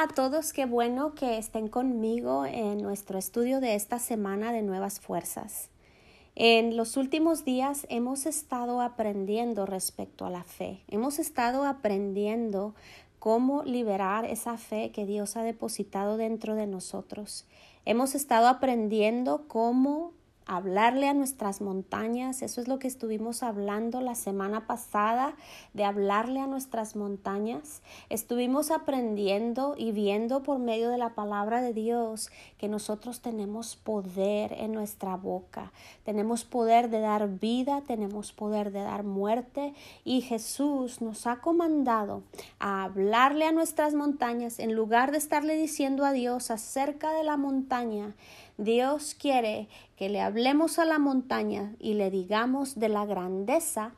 A todos, qué bueno que estén conmigo en nuestro estudio de esta semana de Nuevas Fuerzas. En los últimos días hemos estado aprendiendo respecto a la fe, hemos estado aprendiendo cómo liberar esa fe que Dios ha depositado dentro de nosotros. Hemos estado aprendiendo cómo hablarle a nuestras montañas. Eso es lo que estuvimos hablando la semana pasada, de hablarle a nuestras montañas. Estuvimos aprendiendo y viendo por medio de la palabra de Dios que nosotros tenemos poder en nuestra boca. Tenemos poder de dar vida, tenemos poder de dar muerte y Jesús nos ha comandado a hablarle a nuestras montañas en lugar de estarle diciendo a Dios acerca de la montaña Dios quiere que le hablemos a la montaña y le digamos de la grandeza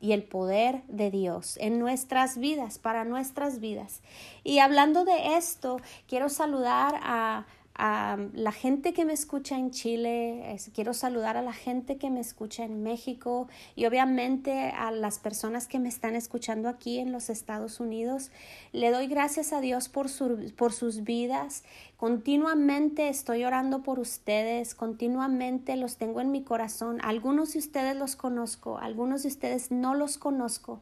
y el poder de Dios en nuestras vidas, para nuestras vidas. Y hablando de esto, quiero saludar a a la gente que me escucha en Chile, quiero saludar a la gente que me escucha en México y obviamente a las personas que me están escuchando aquí en los Estados Unidos. Le doy gracias a Dios por, por sus vidas. Continuamente estoy orando por ustedes, continuamente los tengo en mi corazón. Algunos de ustedes los conozco, algunos de ustedes no los conozco,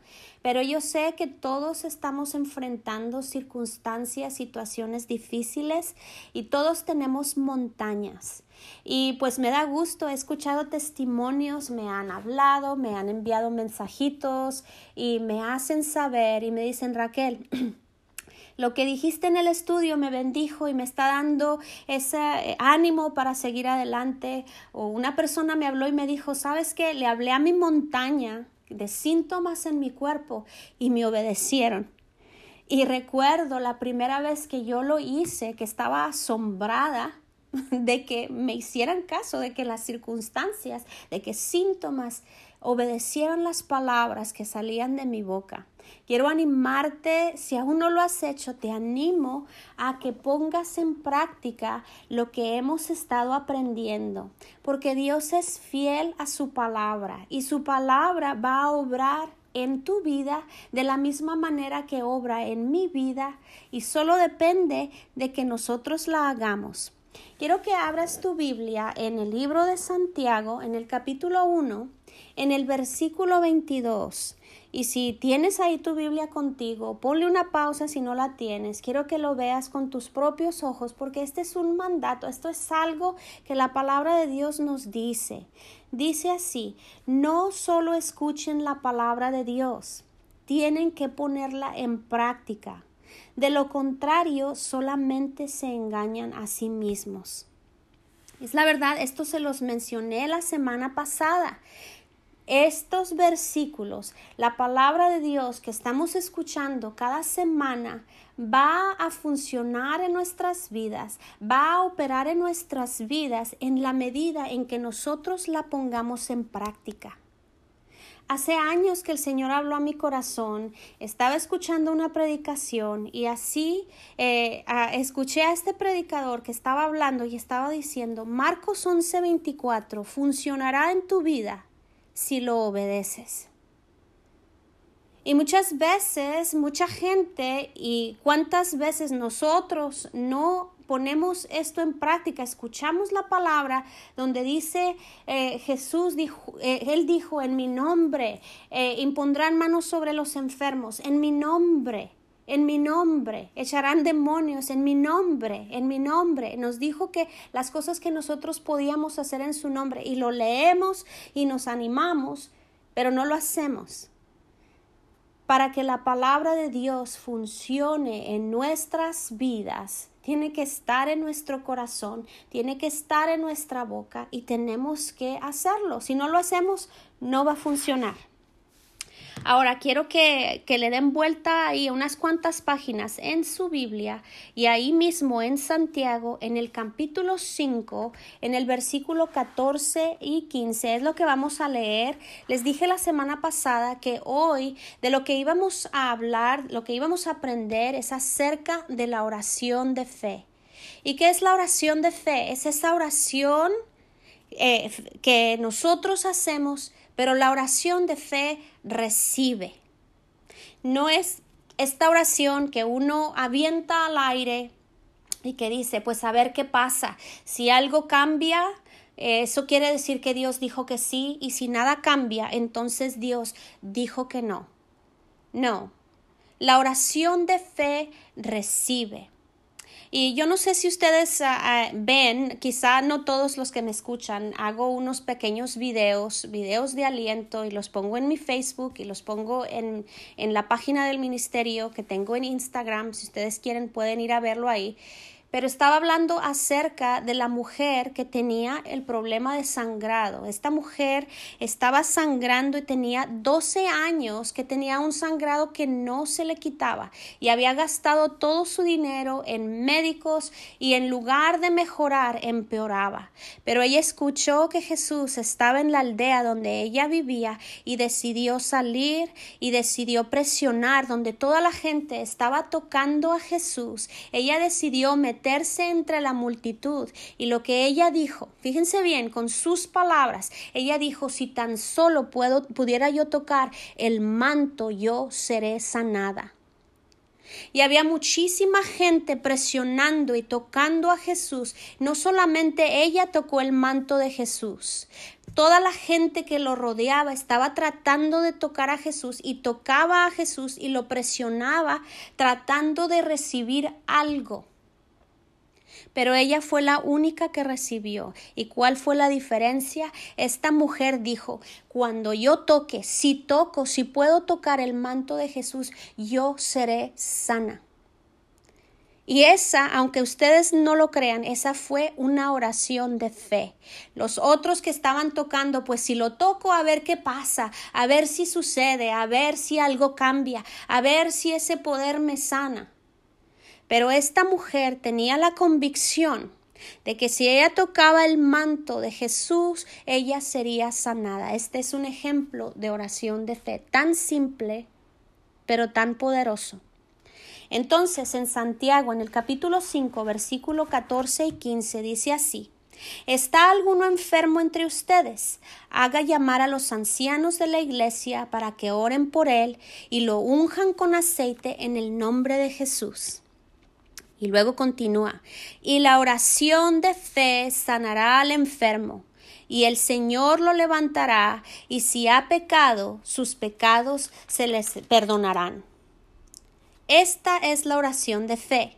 pero yo sé que todos estamos enfrentando circunstancias, situaciones difíciles y todos tenemos montañas. Y pues me da gusto, he escuchado testimonios, me han hablado, me han enviado mensajitos y me hacen saber y me dicen Raquel, lo que dijiste en el estudio me bendijo y me está dando ese eh, ánimo para seguir adelante. O una persona me habló y me dijo, ¿sabes qué? Le hablé a mi montaña de síntomas en mi cuerpo y me obedecieron. Y recuerdo la primera vez que yo lo hice, que estaba asombrada de que me hicieran caso, de que las circunstancias, de que síntomas obedecieron las palabras que salían de mi boca. Quiero animarte, si aún no lo has hecho, te animo a que pongas en práctica lo que hemos estado aprendiendo, porque Dios es fiel a su palabra y su palabra va a obrar en tu vida de la misma manera que obra en mi vida y solo depende de que nosotros la hagamos. Quiero que abras tu Biblia en el libro de Santiago, en el capítulo 1, en el versículo 22. Y si tienes ahí tu Biblia contigo, ponle una pausa si no la tienes. Quiero que lo veas con tus propios ojos porque este es un mandato, esto es algo que la palabra de Dios nos dice. Dice así, no solo escuchen la palabra de Dios, tienen que ponerla en práctica. De lo contrario, solamente se engañan a sí mismos. Es la verdad, esto se los mencioné la semana pasada. Estos versículos, la palabra de Dios que estamos escuchando cada semana, va a funcionar en nuestras vidas, va a operar en nuestras vidas en la medida en que nosotros la pongamos en práctica. Hace años que el Señor habló a mi corazón, estaba escuchando una predicación y así eh, escuché a este predicador que estaba hablando y estaba diciendo, Marcos 11:24, funcionará en tu vida si lo obedeces. Y muchas veces, mucha gente y cuántas veces nosotros no ponemos esto en práctica, escuchamos la palabra donde dice eh, Jesús, dijo, eh, él dijo, en mi nombre, eh, impondrán manos sobre los enfermos, en mi nombre en mi nombre, echarán demonios en mi nombre, en mi nombre. Nos dijo que las cosas que nosotros podíamos hacer en su nombre y lo leemos y nos animamos, pero no lo hacemos. Para que la palabra de Dios funcione en nuestras vidas, tiene que estar en nuestro corazón, tiene que estar en nuestra boca y tenemos que hacerlo. Si no lo hacemos, no va a funcionar. Ahora quiero que, le den vuelta ahí unas cuantas páginas en su Biblia y ahí mismo en Santiago, en el capítulo 5, en el versículo 14 y 15, es lo que vamos a leer. Les dije la semana pasada que hoy de lo que íbamos a hablar, lo que íbamos a aprender es acerca de la oración de fe. ¿Y qué es la oración de fe? Es esa oración eh, que nosotros hacemos pero la oración de fe recibe. No es esta oración que uno avienta al aire y que dice, pues a ver qué pasa. Si algo cambia, eso quiere decir que Dios dijo que sí y si nada cambia, entonces Dios dijo que no. No. La oración de fe recibe. Y yo no sé si ustedes ah, ah, ven, quizá no todos los que me escuchan, hago unos pequeños videos, videos de aliento y los pongo en mi Facebook y los pongo en, en la página del ministerio que tengo en Instagram. Si ustedes quieren pueden ir a verlo ahí pero estaba hablando acerca de la mujer que tenía el problema de sangrado. Esta mujer estaba sangrando y tenía 12 años que tenía un sangrado que no se le quitaba y había gastado todo su dinero en médicos y en lugar de mejorar empeoraba. Pero ella escuchó que Jesús estaba en la aldea donde ella vivía y decidió salir y decidió presionar donde toda la gente estaba tocando a Jesús. Ella decidió meter meterse entre la multitud. Y lo que ella dijo, fíjense bien, con sus palabras, ella dijo, si tan solo puedo, pudiera yo tocar el manto, yo seré sanada. Y había muchísima gente presionando y tocando a Jesús. No solamente ella tocó el manto de Jesús, toda la gente que lo rodeaba estaba tratando de tocar a Jesús y tocaba a Jesús y lo presionaba tratando de recibir algo pero ella fue la única que recibió. ¿Y cuál fue la diferencia? Esta mujer dijo, cuando yo toque, si toco, si puedo tocar el manto de Jesús, yo seré sana. Y esa, aunque ustedes no lo crean, esa fue una oración de fe. Los otros que estaban tocando, pues si lo toco, a ver qué pasa, a ver si sucede, a ver si algo cambia, a ver si ese poder me sana. Pero esta mujer tenía la convicción de que si ella tocaba el manto de Jesús, ella sería sanada. Este es un ejemplo de oración de fe tan simple, pero tan poderoso. Entonces, en Santiago, en el capítulo 5, versículo 14 y 15, dice así, ¿Está alguno enfermo entre ustedes? Haga llamar a los ancianos de la iglesia para que oren por él y lo unjan con aceite en el nombre de Jesús. Y luego continúa, y la oración de fe sanará al enfermo, y el Señor lo levantará, y si ha pecado, sus pecados se les perdonarán. Esta es la oración de fe.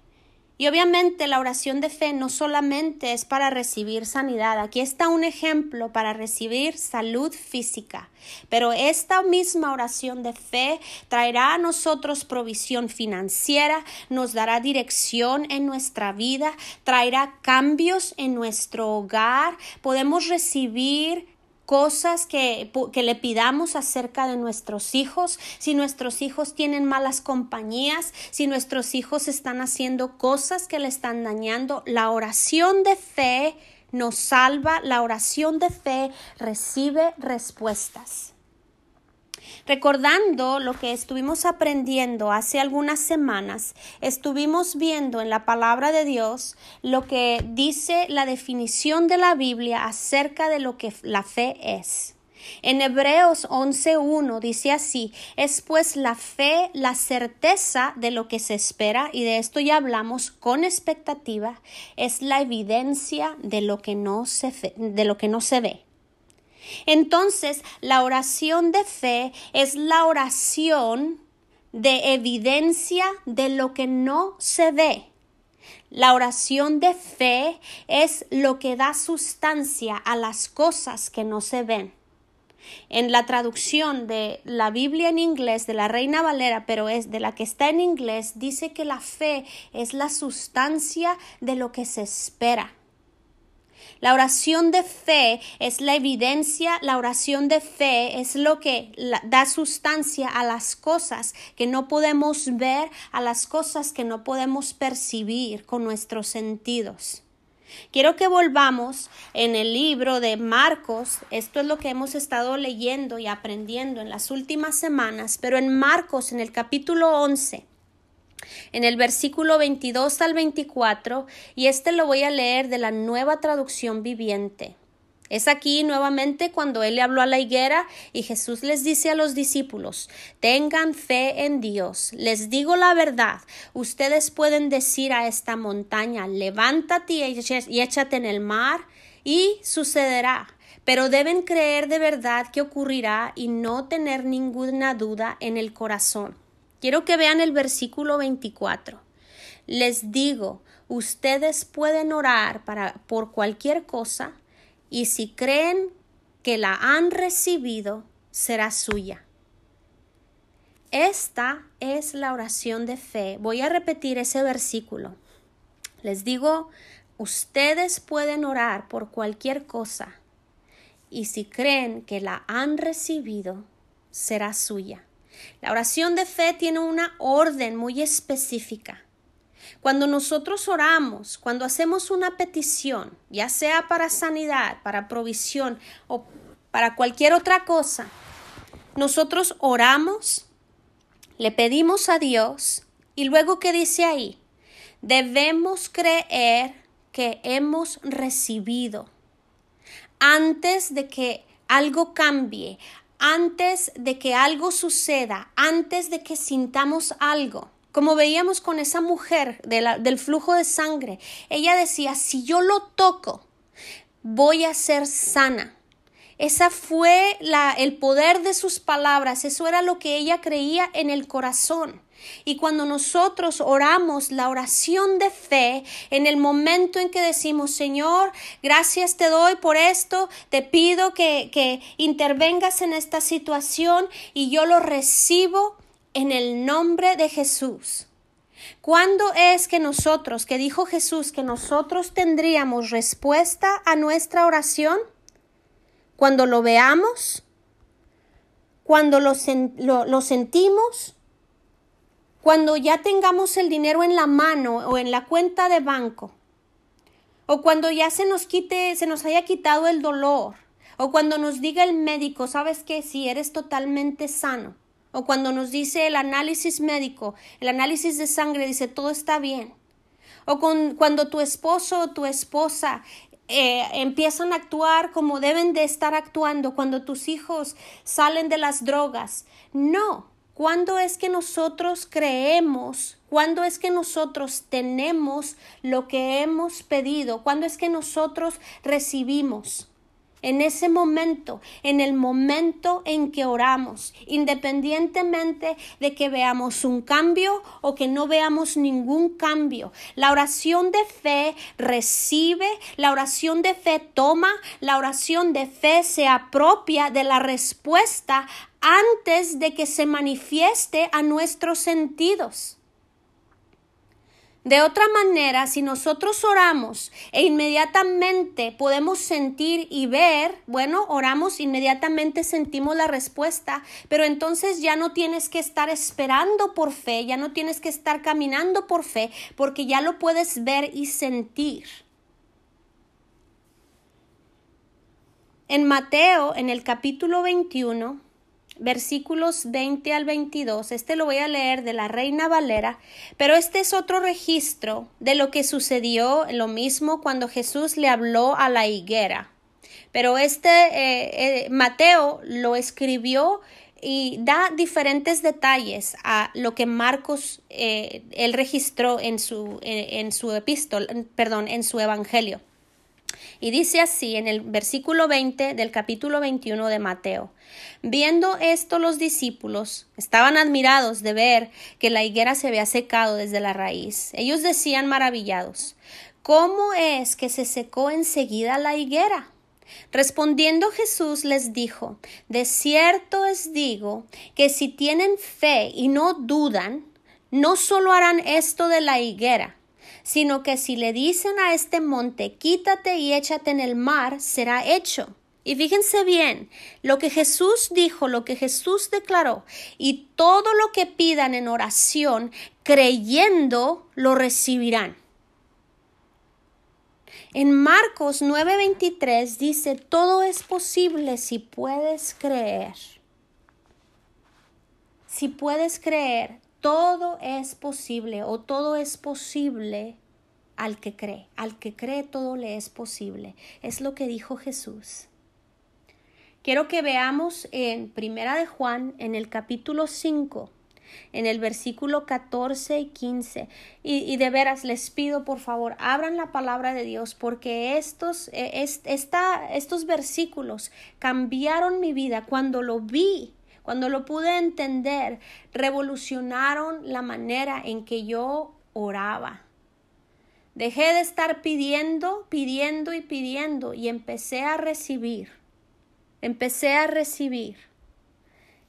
Y obviamente la oración de fe no solamente es para recibir sanidad, aquí está un ejemplo para recibir salud física, pero esta misma oración de fe traerá a nosotros provisión financiera, nos dará dirección en nuestra vida, traerá cambios en nuestro hogar, podemos recibir cosas que, que, le pidamos acerca de nuestros hijos, si nuestros hijos tienen malas compañías, si nuestros hijos están haciendo cosas que le están dañando, la oración de fe nos salva, la oración de fe recibe respuestas. Recordando lo que estuvimos aprendiendo hace algunas semanas, estuvimos viendo en la palabra de Dios lo que dice la definición de la Biblia acerca de lo que la fe es. En Hebreos 11.1 dice así, es pues la fe la certeza de lo que se espera, y de esto ya hablamos con expectativa, es la evidencia de lo que no se, de lo que no se ve. Entonces, la oración de fe es la oración de evidencia de lo que no se ve. La oración de fe es lo que da sustancia a las cosas que no se ven. En la traducción de la Biblia en inglés de la Reina Valera, pero es de la que está en inglés, dice que la fe es la sustancia de lo que se espera. La oración de fe es la evidencia, la oración de fe es lo que da sustancia a las cosas que no podemos ver, a las cosas que no podemos percibir con nuestros sentidos. Quiero que volvamos en el libro de Marcos, esto es lo que hemos estado leyendo y aprendiendo en las últimas semanas, pero en Marcos, en el capítulo 11, en el versículo 22 al 24, y este lo voy a leer de la nueva traducción viviente. Es aquí nuevamente cuando él le habló a la higuera y Jesús les dice a los discípulos, tengan fe en Dios. Les digo la verdad, ustedes pueden decir a esta montaña, levántate y échate en el mar y sucederá. Pero deben creer de verdad que ocurrirá y no tener ninguna duda en el corazón. Quiero que vean el versículo 24. Les digo, ustedes pueden orar para, por cualquier cosa y si creen que la han recibido, será suya. Esta es la oración de fe. Voy a repetir ese versículo. Les digo, ustedes pueden orar por cualquier cosa y si creen que la han recibido, será suya. La oración de fe tiene una orden muy específica. Cuando nosotros oramos, cuando hacemos una petición, ya sea para sanidad, para provisión o para cualquier otra cosa, nosotros oramos, le pedimos a Dios y luego ¿qué dice ahí? Debemos creer que hemos recibido antes de que algo cambie, antes de que algo suceda, antes de que sintamos algo. Como veíamos con esa mujer del flujo de sangre, ella decía, si yo lo toco, voy a ser sana. Esa fue la, el poder de sus palabras, eso era lo que ella creía en el corazón. Y cuando nosotros oramos la oración de fe, en el momento en que decimos, Señor, gracias te doy por esto, te pido que, que intervengas en esta situación y yo lo recibo en el nombre de Jesús. ¿Cuándo es que nosotros, que dijo Jesús, que nosotros tendríamos respuesta a nuestra oración? Cuando lo veamos, cuando lo, lo sentimos, cuando ya tengamos el dinero en la mano o en la cuenta de banco, o cuando ya se nos quite, se nos haya quitado el dolor, o cuando nos diga el médico, sabes que si eres totalmente sano, o cuando nos dice el análisis médico, el análisis de sangre dice todo está bien, o cuando tu esposo o tu esposa eh, empiezan a actuar como deben de estar actuando, cuando tus hijos salen de las drogas. No, ¿Cuándo es que nosotros creemos? ¿Cuándo es que nosotros tenemos lo que hemos pedido? ¿Cuándo es que nosotros recibimos? En ese momento, en el momento en que oramos, independientemente de que veamos un cambio o que no veamos ningún cambio, la oración de fe recibe, la oración de fe toma, la oración de fe se apropia de la respuesta antes de que se manifieste a nuestros sentidos. De otra manera, si nosotros oramos e inmediatamente podemos sentir y ver, bueno, oramos, inmediatamente sentimos la respuesta, pero entonces ya no tienes que estar esperando por fe, ya no tienes que estar caminando por fe, porque ya lo puedes ver y sentir. En Mateo, en el capítulo 21, versículos 20 al 22. Este lo voy a leer de la Reina Valera, pero este es otro registro de lo que sucedió lo mismo cuando Jesús le habló a la higuera. Pero este eh, eh, Mateo lo escribió y da diferentes detalles a lo que Marcos eh, él registró en su en su epístola, perdón, en su evangelio. Y dice así en el versículo 20 del capítulo 21 de Mateo. Viendo esto los discípulos estaban admirados de ver que la higuera se había secado desde la raíz. Ellos decían maravillados, ¿cómo es que se secó enseguida la higuera? Respondiendo Jesús les dijo, De cierto os digo que si tienen fe y no dudan, no solo harán esto de la higuera, sino que si le dicen a este monte, quítate y échate en el mar, será hecho. Y fíjense bien, lo que Jesús dijo, lo que Jesús declaró, y todo lo que pidan en oración, creyendo, lo recibirán. En Marcos 9:23 dice, todo es posible si puedes creer. Si puedes creer, todo es posible o todo es posible al que cree. Al que cree todo le es posible. Es lo que dijo Jesús. Quiero que veamos en Primera de Juan, en el capítulo 5, en el versículo 14 y 15. Y, de veras les pido, por favor, abran la palabra de Dios, porque estos, eh, estos versículos cambiaron mi vida cuando lo vi. Cuando lo pude entender, revolucionaron la manera en que yo oraba. Dejé de estar pidiendo, pidiendo y pidiendo y empecé a recibir. Empecé a recibir.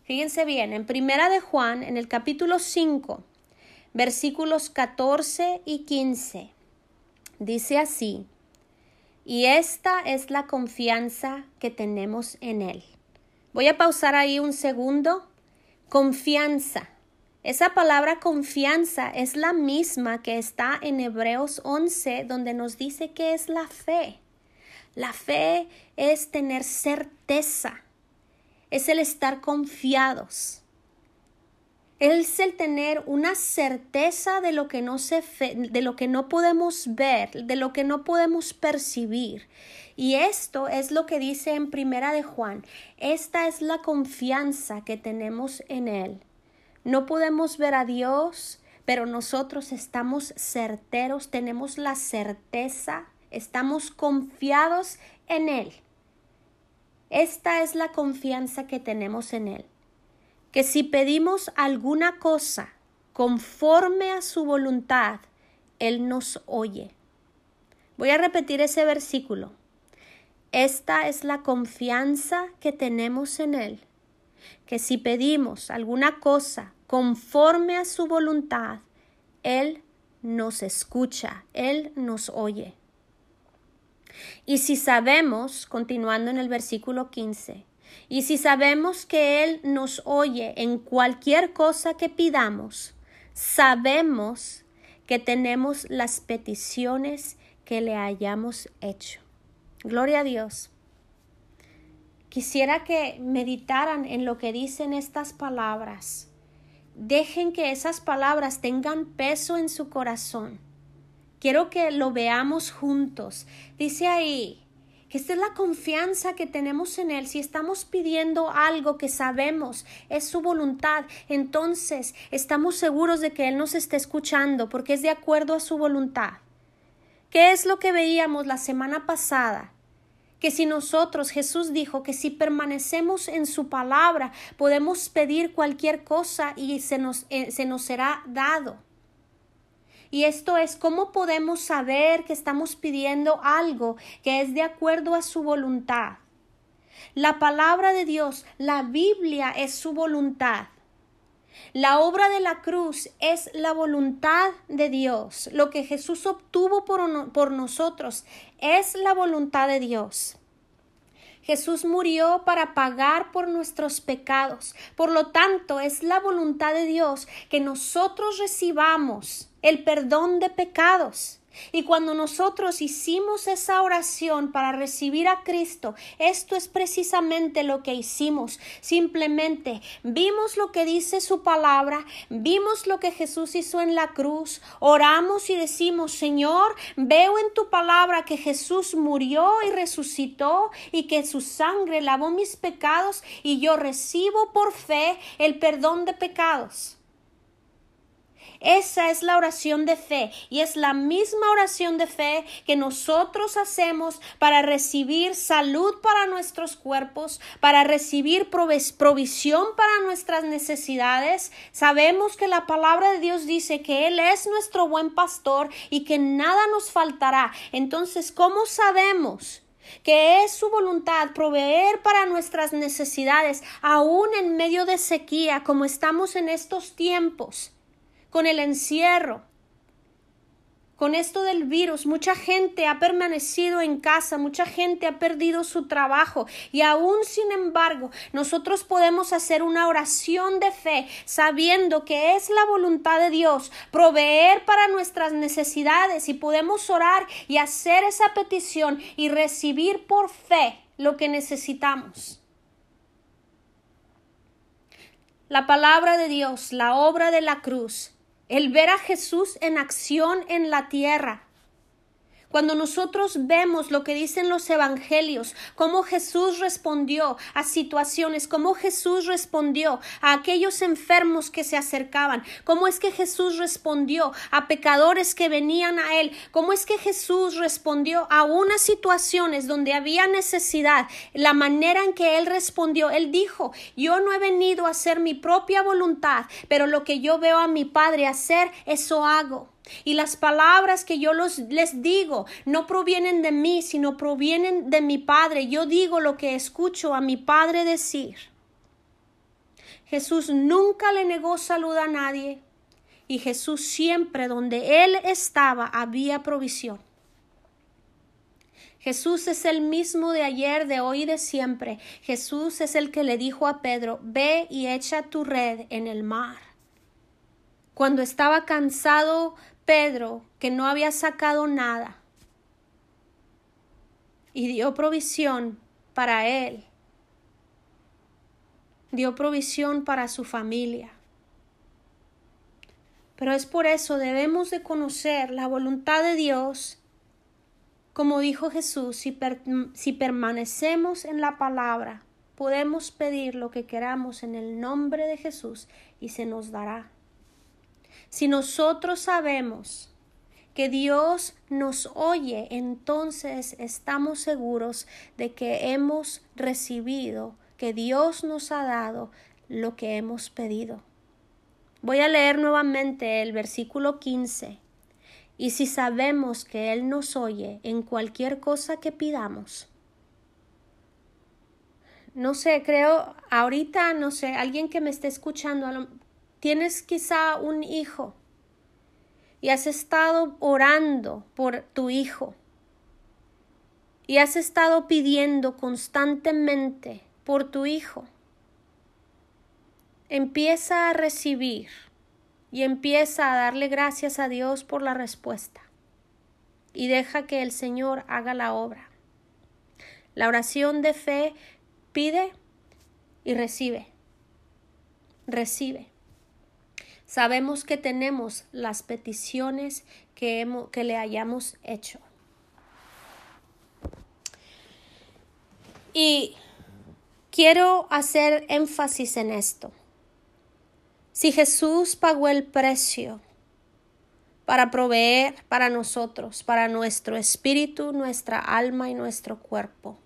Fíjense bien, en Primera de Juan, en el capítulo 5, versículos 14 y 15, dice así, y esta es la confianza que tenemos en Él. Voy a pausar ahí un segundo. Confianza. Esa palabra confianza es la misma que está en Hebreos 11, donde nos dice que es la fe. La fe es tener certeza, es el estar confiados. Es el tener una certeza de lo que no se de lo que no podemos ver, de lo que no podemos percibir. Y esto es lo que dice en Primera de Juan. Esta es la confianza que tenemos en él no podemos ver a Dios, pero nosotros estamos certeros, tenemos la certeza, estamos confiados en Él. Esta es la confianza que tenemos en Él, que si pedimos alguna cosa conforme a su voluntad, Él nos oye. Voy a repetir ese versículo. Esta es la confianza que tenemos en Él, que si pedimos alguna cosa conforme a su voluntad, Él nos escucha, Él nos oye. Y si sabemos, continuando en el versículo 15, y si sabemos que Él nos oye en cualquier cosa que pidamos, sabemos que tenemos las peticiones que le hayamos hecho. Gloria a Dios. Quisiera que meditaran en lo que dicen estas palabras. Dejen que esas palabras tengan peso en su corazón. Quiero que lo veamos juntos. Dice ahí que esta es la confianza que tenemos en Él. Si estamos pidiendo algo que sabemos es su voluntad, entonces estamos seguros de que Él nos está escuchando porque es de acuerdo a su voluntad. ¿Qué es lo que veíamos la semana pasada? Que si nosotros, Jesús dijo que si permanecemos en su palabra, podemos pedir cualquier cosa y se nos, eh, se nos será dado. Y esto es cómo podemos saber que estamos pidiendo algo que es de acuerdo a su voluntad. La palabra de Dios, la Biblia es su voluntad. La obra de la cruz es la voluntad de Dios. Lo que Jesús obtuvo por, por, nosotros es la voluntad de Dios. Jesús murió para pagar por nuestros pecados. Por lo tanto, es la voluntad de Dios que nosotros recibamos el perdón de pecados. Y cuando nosotros hicimos esa oración para recibir a Cristo, esto es precisamente lo que hicimos. Simplemente vimos lo que dice su palabra, vimos lo que Jesús hizo en la cruz, oramos y decimos, Señor, veo en tu palabra que Jesús murió y resucitó y que su sangre lavó mis pecados y yo recibo por fe el perdón de pecados. Esa es la oración de fe y es la misma oración de fe que nosotros hacemos para recibir salud para nuestros cuerpos, para recibir provisión para nuestras necesidades. Sabemos que la palabra de Dios dice que Él es nuestro buen pastor y que nada nos faltará. Entonces, ¿cómo sabemos? que es su voluntad proveer para nuestras necesidades, aún en medio de sequía, como estamos en estos tiempos con el encierro, con esto del virus, mucha gente ha permanecido en casa, mucha gente ha perdido su trabajo y aún sin embargo nosotros podemos hacer una oración de fe sabiendo que es la voluntad de Dios proveer para nuestras necesidades y podemos orar y hacer esa petición y recibir por fe lo que necesitamos. La palabra de Dios, la obra de la cruz, el ver a Jesús en acción en la tierra, Cuando nosotros vemos lo que dicen los evangelios, cómo Jesús respondió a situaciones, cómo Jesús respondió a aquellos enfermos que se acercaban, cómo es que Jesús respondió a pecadores que venían a Él, cómo es que Jesús respondió a unas situaciones donde había necesidad, la manera en que Él respondió, Él dijo, yo no he venido a hacer mi propia voluntad, pero lo que yo veo a mi Padre hacer, eso hago. Y las palabras que yo los, les digo no provienen de mí, sino provienen de mi Padre. Yo digo lo que escucho a mi Padre decir. Jesús nunca le negó salud a nadie y Jesús siempre donde Él estaba había provisión. Jesús es el mismo de ayer, de hoy y de siempre. Jesús es el que le dijo a Pedro, ve y echa tu red en el mar. Cuando estaba cansado Pedro, que no había sacado nada, y dio provisión para él, dio provisión para su familia. Pero es por eso debemos de conocer la voluntad de Dios. Como dijo Jesús, si, si permanecemos en la palabra, podemos pedir lo que queramos en el nombre de Jesús y se nos dará. Si nosotros sabemos que Dios nos oye, entonces estamos seguros de que hemos recibido, que Dios nos ha dado lo que hemos pedido. Voy a leer nuevamente el versículo 15. Y si sabemos que Él nos oye en cualquier cosa que pidamos, no sé, creo, ahorita, no sé, alguien que me esté escuchando, Tienes quizá un hijo y has estado orando por tu hijo y has estado pidiendo constantemente por tu hijo. Empieza a recibir y empieza a darle gracias a Dios por la respuesta y deja que el Señor haga la obra. La oración de fe pide y recibe. Recibe. Sabemos que tenemos las peticiones que, que le hayamos hecho. Y quiero hacer énfasis en esto. Si Jesús pagó el precio para proveer para nosotros, para nuestro espíritu, nuestra alma y nuestro cuerpo,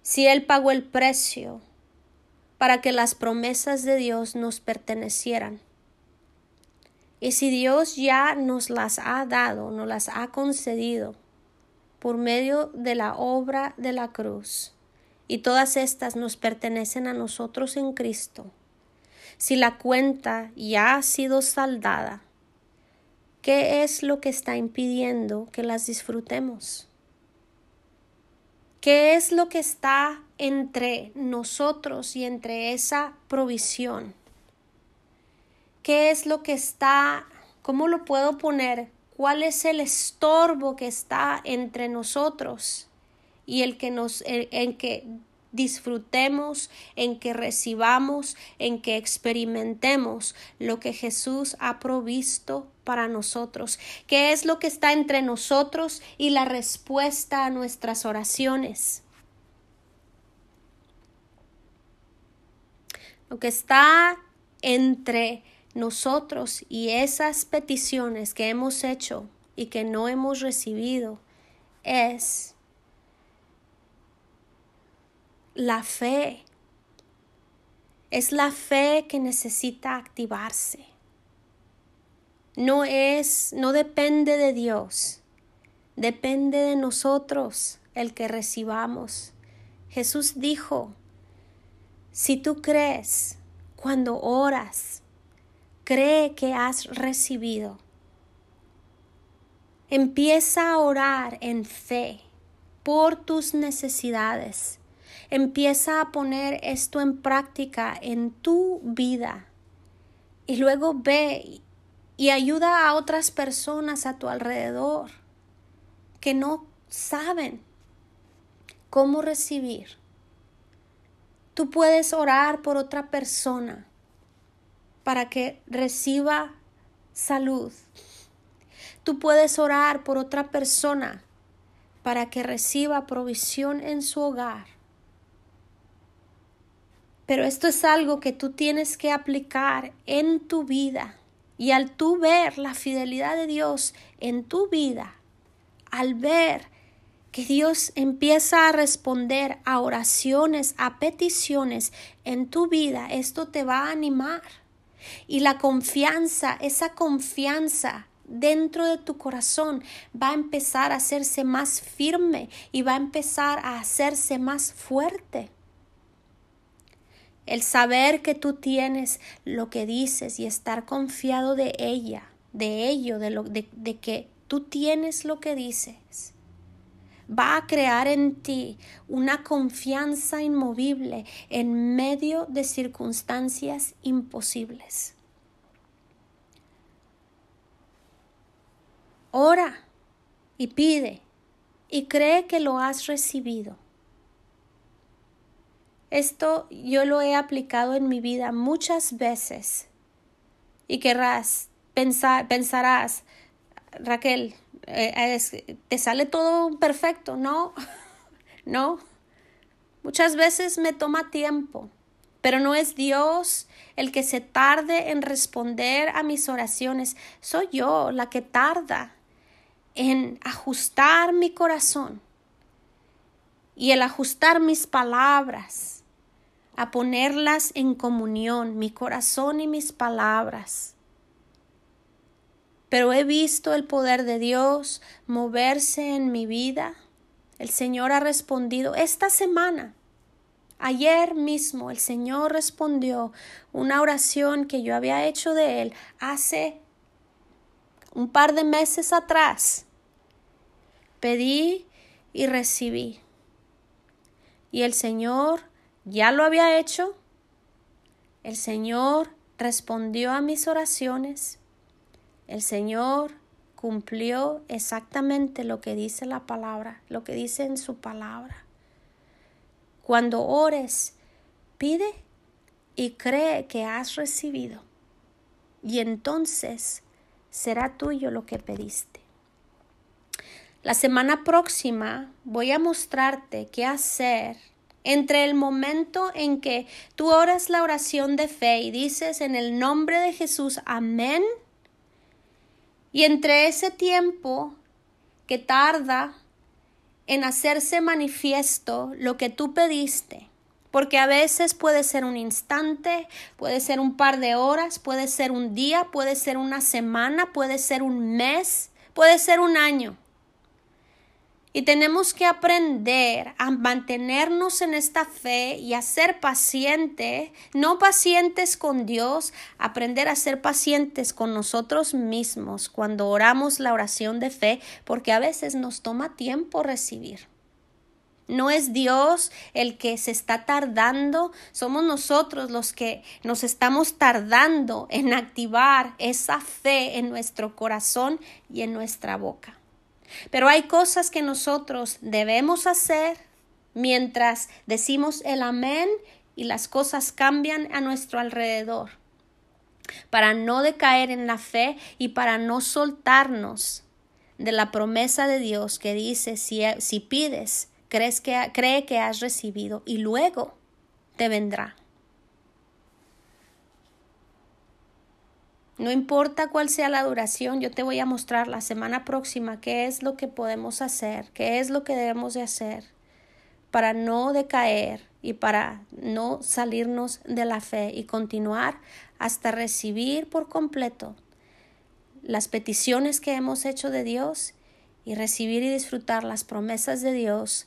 si Él pagó el precio para que las promesas de Dios nos pertenecieran, y si Dios ya nos las ha dado, nos las ha concedido por medio de la obra de la cruz, y todas estas nos pertenecen a nosotros en Cristo, si la cuenta ya ha sido saldada, ¿qué es lo que está impidiendo que las disfrutemos? ¿Qué es lo que está entre nosotros y entre esa provisión? Qué es lo que está, cómo lo puedo poner, cuál es el estorbo que está entre nosotros y el que nos, en que disfrutemos, en que recibamos, en que experimentemos lo que Jesús ha provisto para nosotros, qué es lo que está entre nosotros y la respuesta a nuestras oraciones. Lo que está entre nosotros y esas peticiones que hemos hecho y que no hemos recibido es la fe. Es la fe que necesita activarse. No es, no depende de Dios, depende de nosotros el que recibamos. Jesús dijo, si tú crees cuando oras, cree que has recibido. Empieza a orar en fe por tus necesidades. Empieza a poner esto en práctica en tu vida. Y luego ve y ayuda a otras personas a tu alrededor que no saben cómo recibir. Tú puedes orar por otra persona para que reciba salud. Tú puedes orar por otra persona para que reciba provisión en su hogar. Pero esto es algo que tú tienes que aplicar en tu vida. Y al tú ver la fidelidad de Dios en tu vida, al ver que Dios empieza a responder a oraciones, a peticiones en tu vida, esto te va a animar. Y la confianza, esa confianza dentro de tu corazón va a empezar a hacerse más firme y va a empezar a hacerse más fuerte. El saber que tú tienes lo que dices y estar confiado de ella, de ello, de, lo, de, de que tú tienes lo que dices va a crear en ti una confianza inmovible en medio de circunstancias imposibles. Ora y pide y cree que lo has recibido. Esto yo lo he aplicado en mi vida muchas veces y querrás pensar, pensarás, Raquel, eh, te sale todo perfecto, no, no. Muchas veces me toma tiempo, pero no es Dios el que se tarde en responder a mis oraciones, soy yo la que tarda en ajustar mi corazón y el ajustar mis palabras, a ponerlas en comunión, mi corazón y mis palabras pero he visto el poder de Dios moverse en mi vida. El Señor ha respondido esta semana. Ayer mismo el Señor respondió una oración que yo había hecho de Él hace un par de meses atrás. Pedí y recibí. Y el Señor ya lo había hecho. El Señor respondió a mis oraciones el Señor cumplió exactamente lo que dice la palabra, lo que dice en su palabra. Cuando ores, pide y cree que has recibido, y entonces será tuyo lo que pediste. La semana próxima voy a mostrarte qué hacer entre el momento en que tú oras la oración de fe y dices en el nombre de Jesús, amén, y entre ese tiempo que tarda en hacerse manifiesto lo que tú pediste, porque a veces puede ser un instante, puede ser un par de horas, puede ser un día, puede ser una semana, puede ser un mes, puede ser un año. Y tenemos que aprender a mantenernos en esta fe y a ser pacientes, no pacientes con Dios, aprender a ser pacientes con nosotros mismos cuando oramos la oración de fe, porque a veces nos toma tiempo recibir. No es Dios el que se está tardando, somos nosotros los que nos estamos tardando en activar esa fe en nuestro corazón y en nuestra boca. Pero hay cosas que nosotros debemos hacer mientras decimos el amén y las cosas cambian a nuestro alrededor, para no decaer en la fe y para no soltarnos de la promesa de Dios que dice si, si pides, crees que, cree que has recibido y luego te vendrá. No importa cuál sea la duración, yo te voy a mostrar la semana próxima qué es lo que podemos hacer, qué es lo que debemos de hacer para no decaer y para no salirnos de la fe y continuar hasta recibir por completo las peticiones que hemos hecho de Dios y recibir y disfrutar las promesas de Dios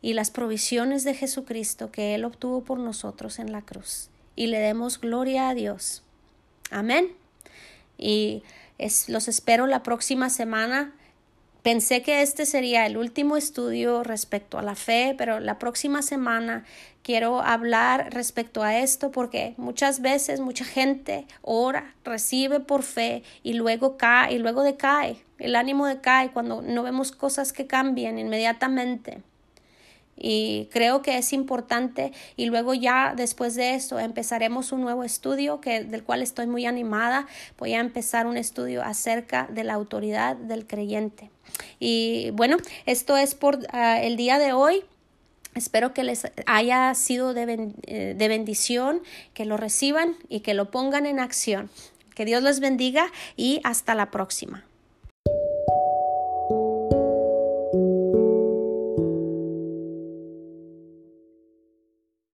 y las provisiones de Jesucristo que Él obtuvo por nosotros en la cruz. Y le demos gloria a Dios. Amén y los espero la próxima semana. Pensé que este sería el último estudio respecto a la fe, pero la próxima semana quiero hablar respecto a esto porque muchas veces mucha gente ora, recibe por fe y luego cae y luego decae. El ánimo decae cuando no vemos cosas que cambien inmediatamente. Y creo que es importante y luego ya después de eso empezaremos un nuevo estudio que del cual estoy muy animada voy a empezar un estudio acerca de la autoridad del creyente y bueno esto es por ah, el día de hoy Espero que les haya sido de, eh, de, bendición, que lo reciban y que lo pongan en acción. Que Dios les bendiga y hasta la próxima.